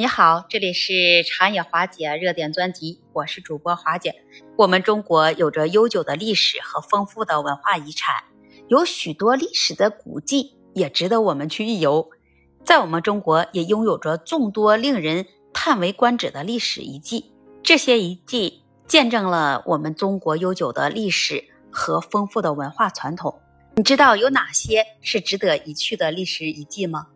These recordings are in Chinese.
你好，这里是长野华姐热点专辑，我是主播华姐。我们中国有着悠久的历史和丰富的文化遗产，有许多历史的古迹也值得我们去一游。在我们中国也拥有着众多令人叹为观止的历史遗迹，这些遗迹见证了我们中国悠久的历史和丰富的文化传统。你知道有哪些是值得一去的历史遗迹吗？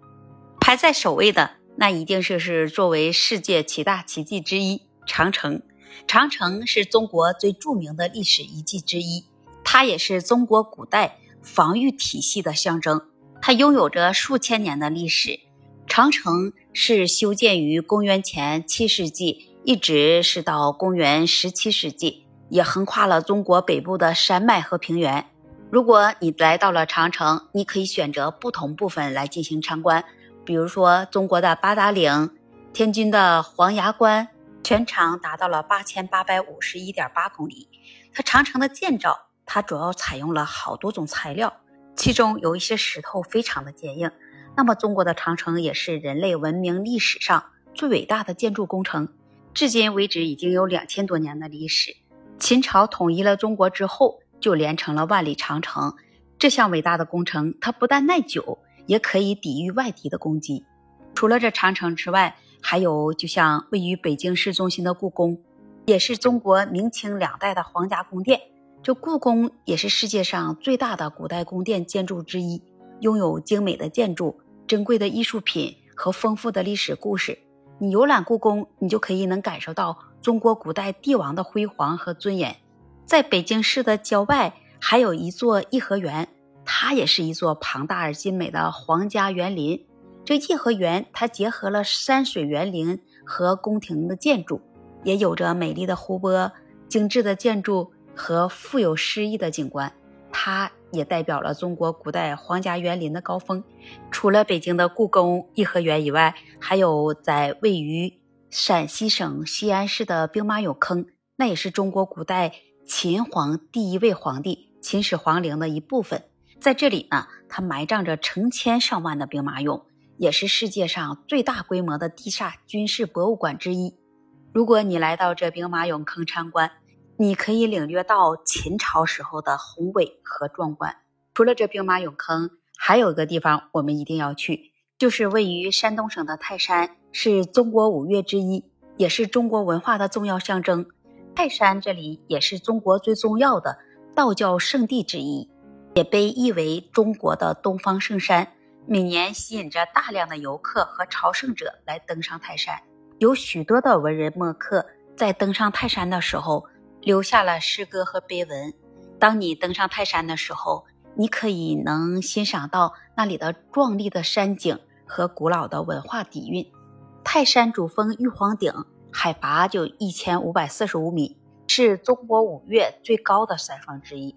排在首位的。那一定是是作为世界七大奇迹之一，长城。长城是中国最著名的历史遗迹之一，它也是中国古代防御体系的象征。它拥有着数千年的历史。长城是修建于公元前七世纪，一直是到公元十七世纪，也横跨了中国北部的山脉和平原。如果你来到了长城，你可以选择不同部分来进行参观。比如说，中国的八达岭、天津的黄崖关，全长达到了八千八百五十一点八公里。它长城的建造，它主要采用了好多种材料，其中有一些石头非常的坚硬。那么，中国的长城也是人类文明历史上最伟大的建筑工程，至今为止已经有两千多年的历史。秦朝统一了中国之后，就连成了万里长城。这项伟大的工程，它不但耐久。也可以抵御外敌的攻击。除了这长城之外，还有就像位于北京市中心的故宫，也是中国明清两代的皇家宫殿。这故宫也是世界上最大的古代宫殿建筑之一，拥有精美的建筑、珍贵的艺术品和丰富的历史故事。你游览故宫，你就可以能感受到中国古代帝王的辉煌和尊严。在北京市的郊外，还有一座颐和园。它也是一座庞大而精美的皇家园林。这颐和园，它结合了山水园林和宫廷的建筑，也有着美丽的湖泊、精致的建筑和富有诗意的景观。它也代表了中国古代皇家园林的高峰。除了北京的故宫、颐和园以外，还有在位于陕西省西安市的兵马俑坑，那也是中国古代秦皇第一位皇帝秦始皇陵的一部分。在这里呢，它埋葬着成千上万的兵马俑，也是世界上最大规模的地下军事博物馆之一。如果你来到这兵马俑坑参观，你可以领略到秦朝时候的宏伟和壮观。除了这兵马俑坑，还有一个地方我们一定要去，就是位于山东省的泰山，是中国五岳之一，也是中国文化的重要象征。泰山这里也是中国最重要的道教圣地之一。也被誉为中国的东方圣山，每年吸引着大量的游客和朝圣者来登上泰山。有许多的文人墨客在登上泰山的时候留下了诗歌和碑文。当你登上泰山的时候，你可以能欣赏到那里的壮丽的山景和古老的文化底蕴。泰山主峰玉皇顶海拔就一千五百四十五米，是中国五岳最高的山峰之一。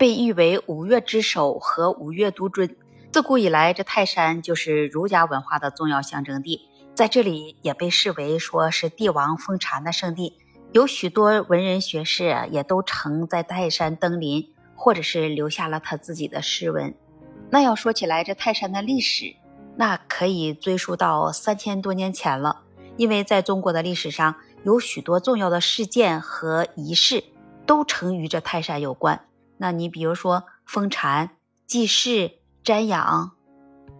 被誉为五岳之首和五岳独尊。自古以来，这泰山就是儒家文化的重要象征地，在这里也被视为说是帝王封禅的圣地。有许多文人学士也都曾在泰山登临，或者是留下了他自己的诗文。那要说起来，这泰山的历史，那可以追溯到三千多年前了。因为在中国的历史上，有许多重要的事件和仪式都曾与这泰山有关。那你比如说封禅、祭祀、瞻仰，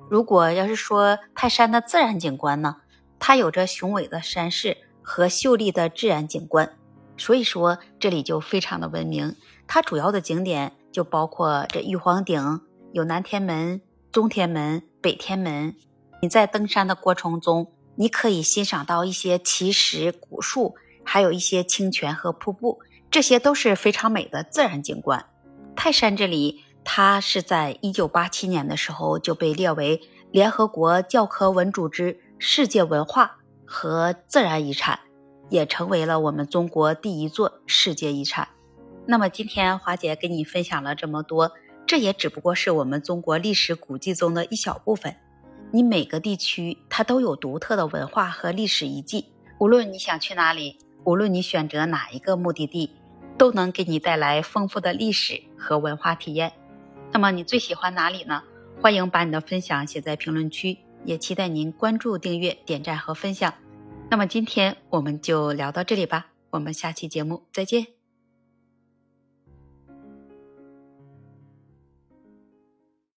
如果要是说泰山的自然景观呢，它有着雄伟的山势和秀丽的自然景观，所以说这里就非常的闻名。它主要的景点就包括这玉皇顶、有南天门、中天门、北天门。你在登山的过程中，你可以欣赏到一些奇石、古树，还有一些清泉和瀑布，这些都是非常美的自然景观。泰山这里，它是在一九八七年的时候就被列为联合国教科文组织世界文化和自然遗产，也成为了我们中国第一座世界遗产。那么今天华姐跟你分享了这么多，这也只不过是我们中国历史古迹中的一小部分。你每个地区它都有独特的文化和历史遗迹，无论你想去哪里，无论你选择哪一个目的地。都能给你带来丰富的历史和文化体验。那么你最喜欢哪里呢？欢迎把你的分享写在评论区，也期待您关注、订阅、点赞和分享。那么今天我们就聊到这里吧，我们下期节目再见。